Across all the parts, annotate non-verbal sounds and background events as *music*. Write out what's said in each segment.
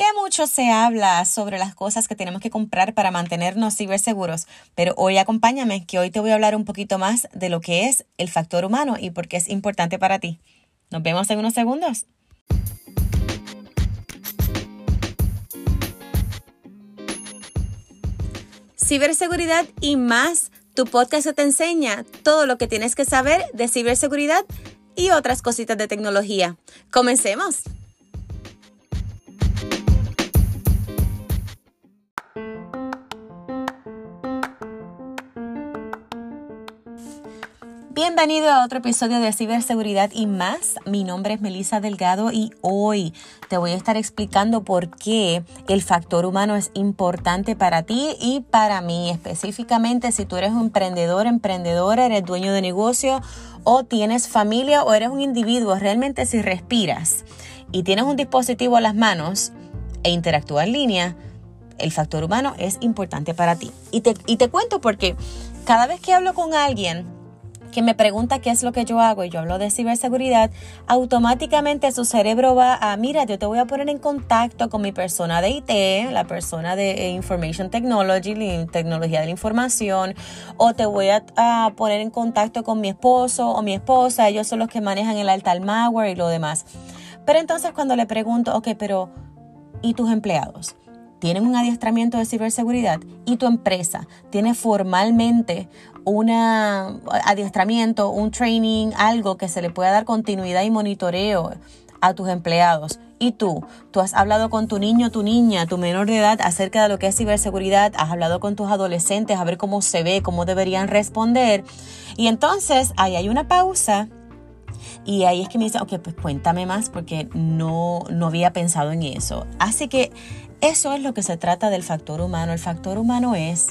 que mucho se habla sobre las cosas que tenemos que comprar para mantenernos ciberseguros, pero hoy acompáñame que hoy te voy a hablar un poquito más de lo que es el factor humano y por qué es importante para ti. Nos vemos en unos segundos. Ciberseguridad y más, tu podcast te enseña todo lo que tienes que saber de ciberseguridad y otras cositas de tecnología. Comencemos. Bienvenido a otro episodio de Ciberseguridad y más. Mi nombre es Melissa Delgado y hoy te voy a estar explicando por qué el factor humano es importante para ti y para mí. Específicamente si tú eres un emprendedor, emprendedora, eres dueño de negocio o tienes familia o eres un individuo, realmente si respiras y tienes un dispositivo a las manos e interactúa en línea, el factor humano es importante para ti. Y te, y te cuento porque cada vez que hablo con alguien, que me pregunta qué es lo que yo hago y yo hablo de ciberseguridad, automáticamente su cerebro va a, mira, yo te voy a poner en contacto con mi persona de IT, la persona de eh, Information Technology, tecnología de la información, o te voy a, poner en contacto con mi esposo o mi esposa, ellos son los que manejan el alta malware y lo demás. Pero entonces cuando le pregunto, ok, pero ¿y tus empleados? Tienen un adiestramiento de ciberseguridad y tu empresa tiene formalmente un adiestramiento, un training, algo que se le pueda dar continuidad y monitoreo a tus empleados. Y tú, tú has hablado con tu niño, tu niña, tu menor de edad acerca de lo que es ciberseguridad, has hablado con tus adolescentes a ver cómo se ve, cómo deberían responder. Y entonces ahí hay una pausa y ahí es que me dice, ok, pues cuéntame más porque no, no había pensado en eso. Así que eso es lo que se trata del factor humano. El factor humano es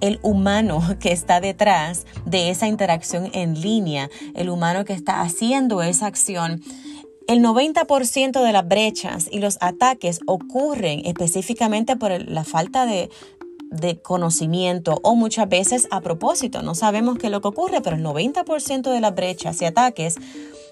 el humano *laughs* que está detrás de esa interacción en línea, el humano que está haciendo esa acción. El 90% de las brechas y los ataques ocurren específicamente por la falta de, conocimiento o muchas veces a propósito. No sabemos qué es lo que ocurre, pero el 90% de las brechas y ataques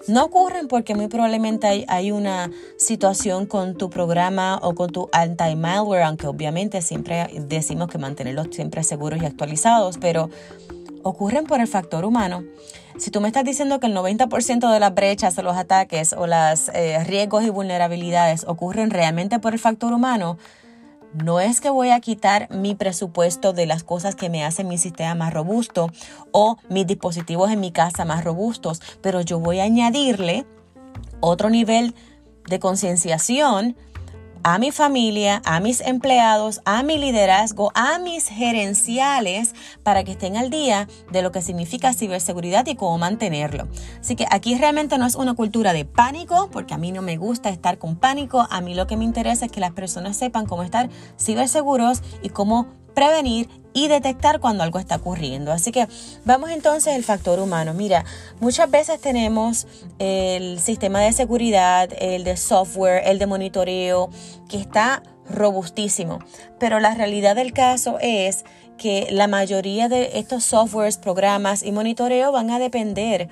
no ocurren porque muy probablemente hay, una situación con tu programa o con tu anti-malware, aunque obviamente siempre decimos que mantenerlos siempre seguros y actualizados, pero ocurren por el factor humano. Si tú me estás diciendo que el 90% de las brechas o los ataques o los eh, riesgos y vulnerabilidades ocurren realmente por el factor humano, no es que voy a quitar mi presupuesto de las cosas que me hacen mi sistema más robusto o mis dispositivos en mi casa más robustos, pero yo voy a añadirle otro nivel de concienciación a mi familia, a mis empleados, a mi liderazgo, a mis gerenciales para que estén al día de lo que significa ciberseguridad y cómo mantenerlo. Así que aquí realmente no es una cultura de pánico, porque a mí no me gusta estar con pánico, a mí lo que me interesa es que las personas sepan cómo estar ciberseguros y cómo prevenir y detectar cuando algo está ocurriendo. Así que vamos entonces al factor humano. Mira, muchas veces tenemos el sistema de seguridad, el de software, el de monitoreo, que está robustísimo. Pero la realidad del caso es que la mayoría de estos softwares, programas y monitoreo van a depender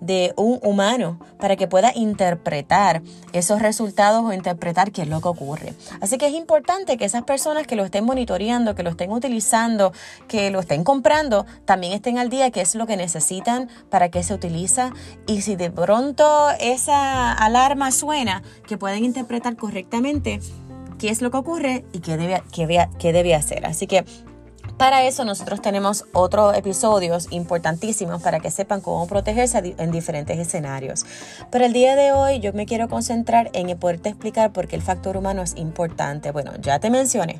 de un humano para que pueda interpretar esos resultados o interpretar qué es lo que ocurre. Así que es importante que esas personas que lo estén monitoreando, que lo estén utilizando, que lo estén comprando, también estén al día qué es lo que necesitan, para qué se utiliza y si de pronto esa alarma suena, que pueden interpretar correctamente qué es lo que ocurre y qué debe, qué, qué debe hacer. Así que para eso nosotros tenemos otros episodios importantísimos para que sepan cómo protegerse en diferentes escenarios. Pero el día de hoy yo me quiero concentrar en poderte explicar por qué el factor humano es importante. Bueno, ya te mencioné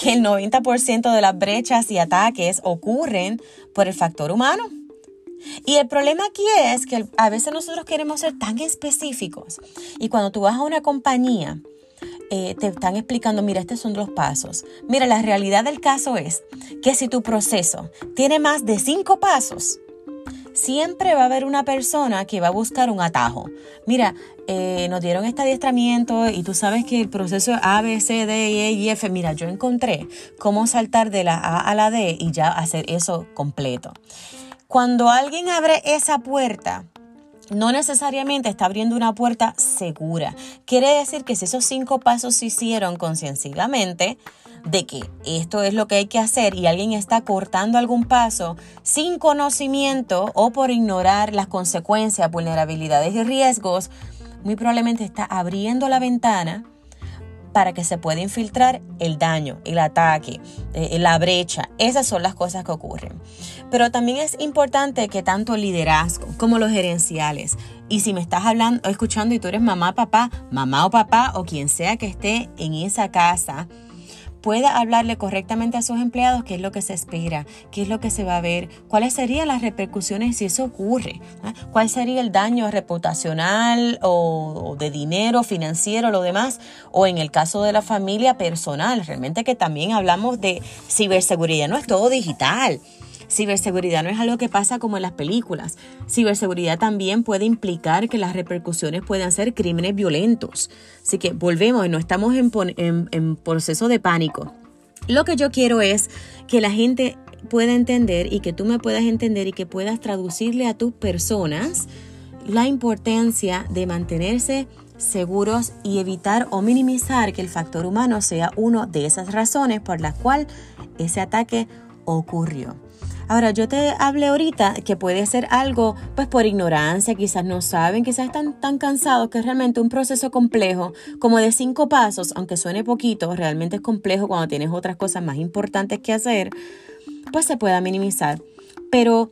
que el 90% de las brechas y ataques ocurren por el factor humano. Y el problema aquí es que a veces nosotros queremos ser tan específicos. Y cuando tú vas a una compañía, eh, te están explicando, mira, estos son los pasos. Mira, la realidad del caso es que si tu proceso tiene más de cinco pasos, siempre va a haber una persona que va a buscar un atajo. Mira, eh, nos dieron este adiestramiento y tú sabes que el proceso es A, B, C, D, E y F. Mira, yo encontré cómo saltar de la A a la D y ya hacer eso completo. Cuando alguien abre esa puerta, no necesariamente está abriendo una puerta segura. Quiere decir que si esos cinco pasos se hicieron consciencidamente, de que esto es lo que hay que hacer y alguien está cortando algún paso sin conocimiento o por ignorar las consecuencias, vulnerabilidades y riesgos, muy probablemente está abriendo la ventana para que se pueda infiltrar el daño, el ataque, eh, la brecha. Esas son las cosas que ocurren. Pero también es importante que tanto el liderazgo como los gerenciales, y si me estás hablando, escuchando y tú eres mamá, papá, mamá o papá o quien sea que esté en esa casa, pueda hablarle correctamente a sus empleados qué es lo que se espera, qué es lo que se va a ver, cuáles serían las repercusiones si eso ocurre, ¿ah? cuál sería el daño reputacional o, de dinero, financiero, lo demás, o en el caso de la familia personal, realmente que también hablamos de ciberseguridad, no es todo digital. Ciberseguridad no es algo que pasa como en las películas. Ciberseguridad también puede implicar que las repercusiones puedan ser crímenes violentos. Así que volvemos, no estamos en proceso de pánico. Lo que yo quiero es que la gente pueda entender y que tú me puedas entender y que puedas traducirle a tus personas la importancia de mantenerse seguros y evitar o minimizar que el factor humano sea una de esas razones por las cuales ese ataque ocurrió. Ahora, yo te hablé ahorita que puede ser algo, pues por ignorancia, quizás no saben, quizás están tan cansados que es realmente un proceso complejo, como de cinco pasos, aunque suene poquito, realmente es complejo cuando tienes otras cosas más importantes que hacer, pues se pueda minimizar. Pero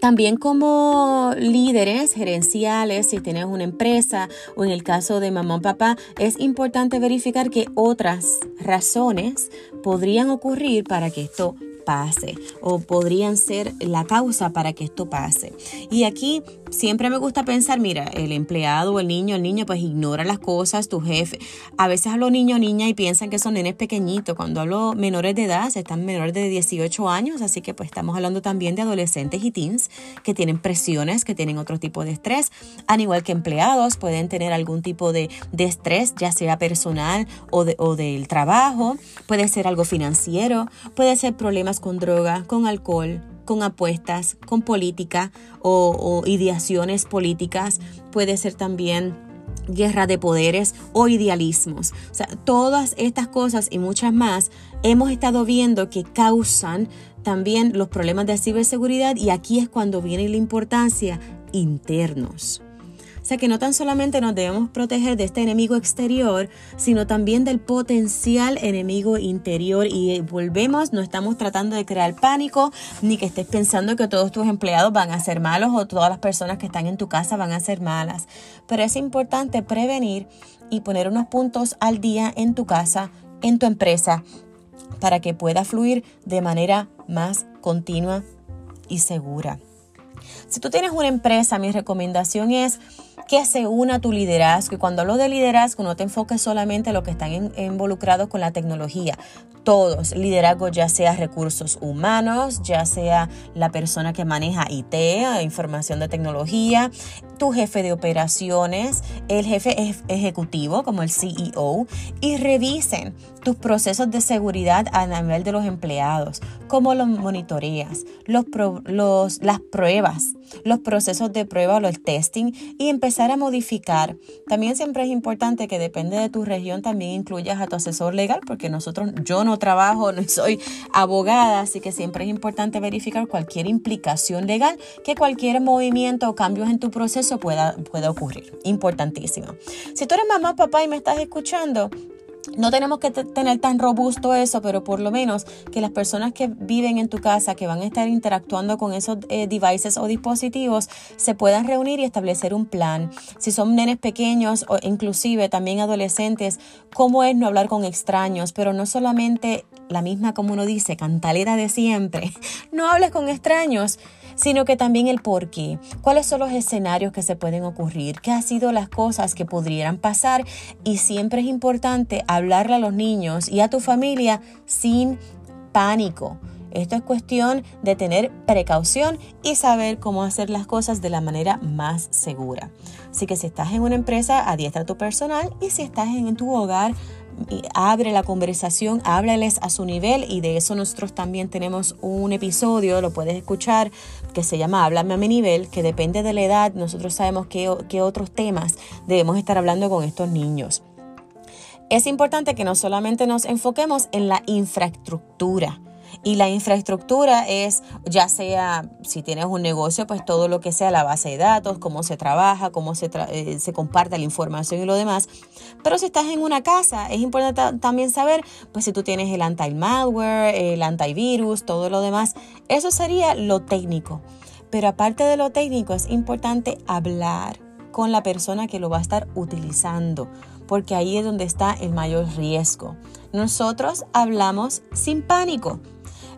también como líderes gerenciales, si tienes una empresa o en el caso de mamá o papá, es importante verificar que otras razones podrían ocurrir para que esto pase o podrían ser la causa para que esto pase. Y aquí siempre me gusta pensar, mira, el empleado el niño, el niño pues ignora las cosas, tu jefe. A veces hablo niño niña y piensan que son nenes pequeñitos. Cuando hablo menores de edad, están menores de 18 años, así que pues estamos hablando también de adolescentes y teens que tienen presiones, que tienen otro tipo de estrés. Al igual que empleados pueden tener algún tipo de, de estrés, ya sea personal o, de, o del trabajo, puede ser algo financiero, puede ser problemas con droga, con alcohol, con apuestas, con política o, ideaciones políticas, puede ser también guerra de poderes o idealismos. O sea, todas estas cosas y muchas más hemos estado viendo que causan también los problemas de ciberseguridad y aquí es cuando viene la importancia internos. O sea que no tan solamente nos debemos proteger de este enemigo exterior, sino también del potencial enemigo interior. Y volvemos, no estamos tratando de crear pánico, ni que estés pensando que todos tus empleados van a ser malos o todas las personas que están en tu casa van a ser malas. Pero es importante prevenir y poner unos puntos al día en tu casa, en tu empresa, para que pueda fluir de manera más continua y segura. Si tú tienes una empresa, mi recomendación es que se una a tu liderazgo. Y cuando hablo de liderazgo, no te enfoques solamente en los que están involucrados con la tecnología. Todos, liderazgo ya sea recursos humanos, ya sea la persona que maneja IT, información de tecnología, tu jefe de operaciones, el jefe ejecutivo como el CEO y revisen tus procesos de seguridad a nivel de los empleados, cómo los monitoreas, los, los, las pruebas, los procesos de prueba o el testing y empezar a modificar. También siempre es importante que depende de tu región también incluyas a tu asesor legal porque nosotros, yo no trabajo, no soy abogada, así que siempre es importante verificar cualquier implicación legal que cualquier movimiento o cambios en tu proceso pueda, pueda ocurrir. Importantísimo. Si tú eres mamá, papá y me estás escuchando, no tenemos que tener tan robusto eso, pero por lo menos que las personas que viven en tu casa, que van a estar interactuando con esos eh, devices o dispositivos, se puedan reunir y establecer un plan. Si son nenes pequeños o inclusive también adolescentes, cómo es no hablar con extraños, pero no solamente la misma, como uno dice, cantalera de siempre. *laughs* No hables con extraños sino que también el por qué, cuáles son los escenarios que se pueden ocurrir, qué han sido las cosas que podrían pasar y siempre es importante hablarle a los niños y a tu familia sin pánico. Esto es cuestión de tener precaución y saber cómo hacer las cosas de la manera más segura. Así que si estás en una empresa, adiestra tu personal y si estás en tu hogar, abre la conversación, háblales a su nivel y de eso nosotros también tenemos un episodio, lo puedes escuchar que se llama Háblame a mi nivel, que depende de la edad, nosotros sabemos qué, qué otros temas debemos estar hablando con estos niños. Es importante que no solamente nos enfoquemos en la infraestructura, y la infraestructura es, ya sea si tienes un negocio, pues todo lo que sea la base de datos, cómo se trabaja, cómo se, eh, se comparte la información y lo demás. Pero si estás en una casa, es importante también saber, pues si tú tienes el anti-malware, el antivirus, todo lo demás. Eso sería lo técnico. Pero aparte de lo técnico, es importante hablar con la persona que lo va a estar utilizando, porque ahí es donde está el mayor riesgo. Nosotros hablamos sin pánico.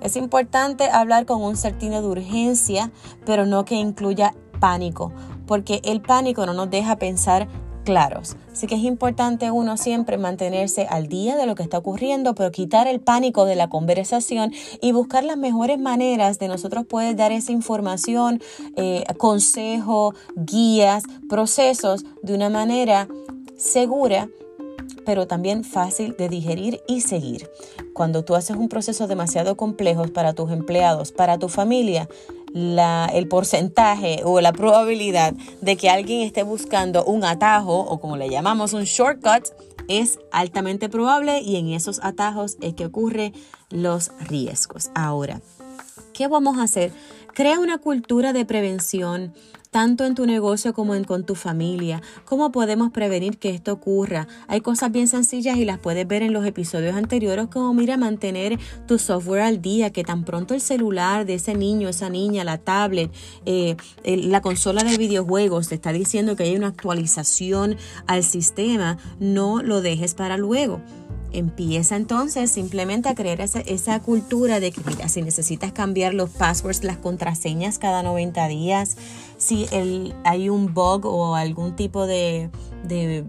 Es importante hablar con un sentido de urgencia, pero no que incluya pánico, porque el pánico no nos deja pensar claros. Así que es importante uno siempre mantenerse al día de lo que está ocurriendo, pero quitar el pánico de la conversación y buscar las mejores maneras de nosotros poder dar esa información, eh, consejo, guías, procesos de una manera segura pero también fácil de digerir y seguir. Cuando tú haces un proceso demasiado complejo para tus empleados, para tu familia, el porcentaje o la probabilidad de que alguien esté buscando un atajo o como le llamamos un shortcut es altamente probable y en esos atajos es que ocurren los riesgos. Ahora, ¿qué vamos a hacer? Crea una cultura de prevención tanto en tu negocio como en, con tu familia. ¿Cómo podemos prevenir que esto ocurra? Hay cosas bien sencillas y las puedes ver en los episodios anteriores, como mira, mantener tu software al día, que tan pronto el celular de ese niño, esa niña, la tablet, eh, la consola de videojuegos te está diciendo que hay una actualización al sistema, no lo dejes para luego. Empieza entonces simplemente a crear esa, cultura de que, mira, si necesitas cambiar los passwords, las contraseñas cada 90 días, si el, hay un bug o algún tipo de de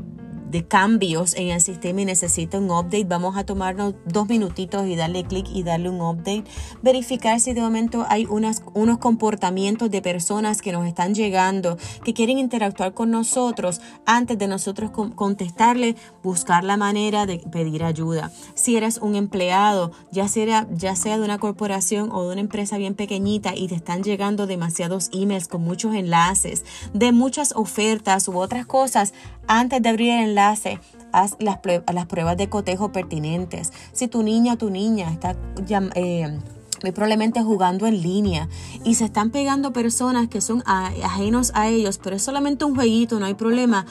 cambios en el sistema y necesita un update, vamos a tomarnos dos minutitos y darle clic y darle un update. Verificar si de momento hay unas, unos comportamientos de personas que nos están llegando, que quieren interactuar con nosotros antes de nosotros contestarle, buscar la manera de pedir ayuda. Si eres un empleado, ya sea, ya sea de una corporación o de una empresa bien pequeñita y te están llegando demasiados emails con muchos enlaces, de muchas ofertas u otras cosas, antes de abrir el haz las, las pruebas de cotejo pertinentes. Si tu niña o tu niña está eh, muy probablemente jugando en línea y se están pegando personas que son ajenos a ellos, pero es solamente un jueguito, no hay problema.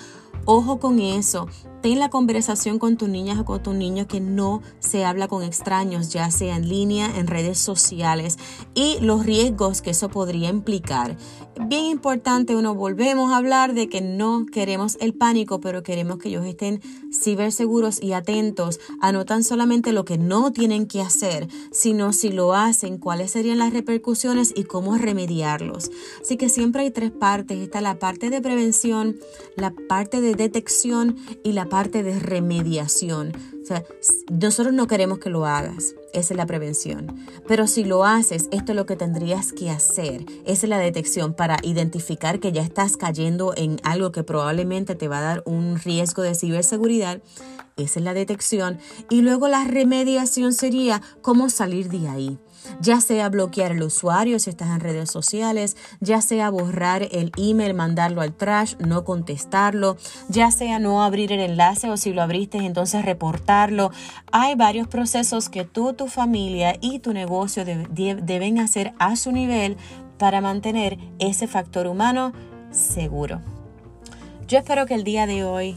Ojo con eso ten la conversación con tus niñas o con tus niños que no se habla con extraños, ya sea en línea, en redes sociales y los riesgos que eso podría implicar. Bien importante, uno volvemos a hablar de que no queremos el pánico, pero queremos que ellos estén ciberseguros y atentos a no tan solamente lo que no tienen que hacer, sino si lo hacen, cuáles serían las repercusiones y cómo remediarlos. Así que siempre hay tres partes. Está la parte de prevención, la parte de detección y la parte parte de remediación. O sea, nosotros no queremos que lo hagas, esa es la prevención. Pero si lo haces, esto es lo que tendrías que hacer. Esa es la detección para identificar que ya estás cayendo en algo que probablemente te va a dar un riesgo de ciberseguridad. Esa es la detección. Y luego la remediación sería cómo salir de ahí ya sea bloquear el usuario si estás en redes sociales, ya sea borrar el email, mandarlo al trash, no contestarlo, ya sea no abrir el enlace o si lo abriste entonces reportarlo. Hay varios procesos que tú, tu familia y tu negocio deben hacer a su nivel para mantener ese factor humano seguro. Yo espero que el día de hoy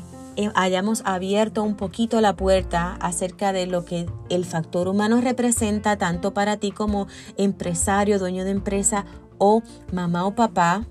hayamos abierto un poquito la puerta acerca de lo que el factor humano representa tanto para ti como empresario, dueño de empresa o mamá o papá,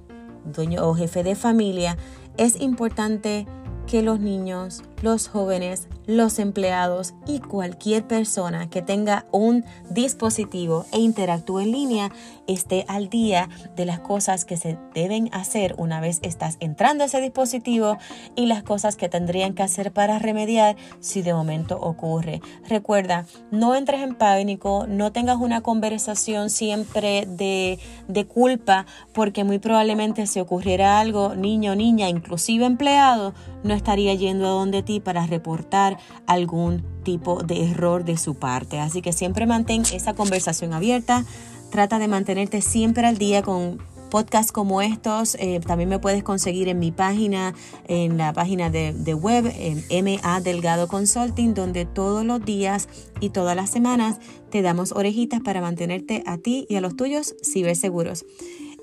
dueño o jefe de familia, es importante que los niños, los jóvenes, los empleados y cualquier persona que tenga un dispositivo e interactúe en línea esté al día de las cosas que se deben hacer una vez estás entrando a ese dispositivo y las cosas que tendrían que hacer para remediar si de momento ocurre. Recuerda, no entres en pánico, no tengas una conversación siempre de, de culpa porque muy probablemente si ocurriera algo, niño, niña, inclusive empleado, no estaría yendo a donde para reportar algún tipo de error de su parte. Así que siempre mantén esa conversación abierta. Trata de mantenerte siempre al día con podcasts como estos. Eh, también me puedes conseguir en mi página, en la página de, de web, en MA Delgado Consulting, donde todos los días y todas las semanas te damos orejitas para mantenerte a ti y a los tuyos ciberseguros.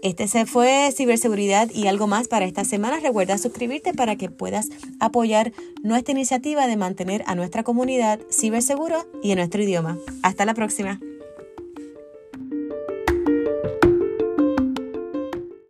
Este fue ciberseguridad y algo más para esta semana. Recuerda suscribirte para que puedas apoyar nuestra iniciativa de mantener a nuestra comunidad ciberseguro y en nuestro idioma. Hasta la próxima.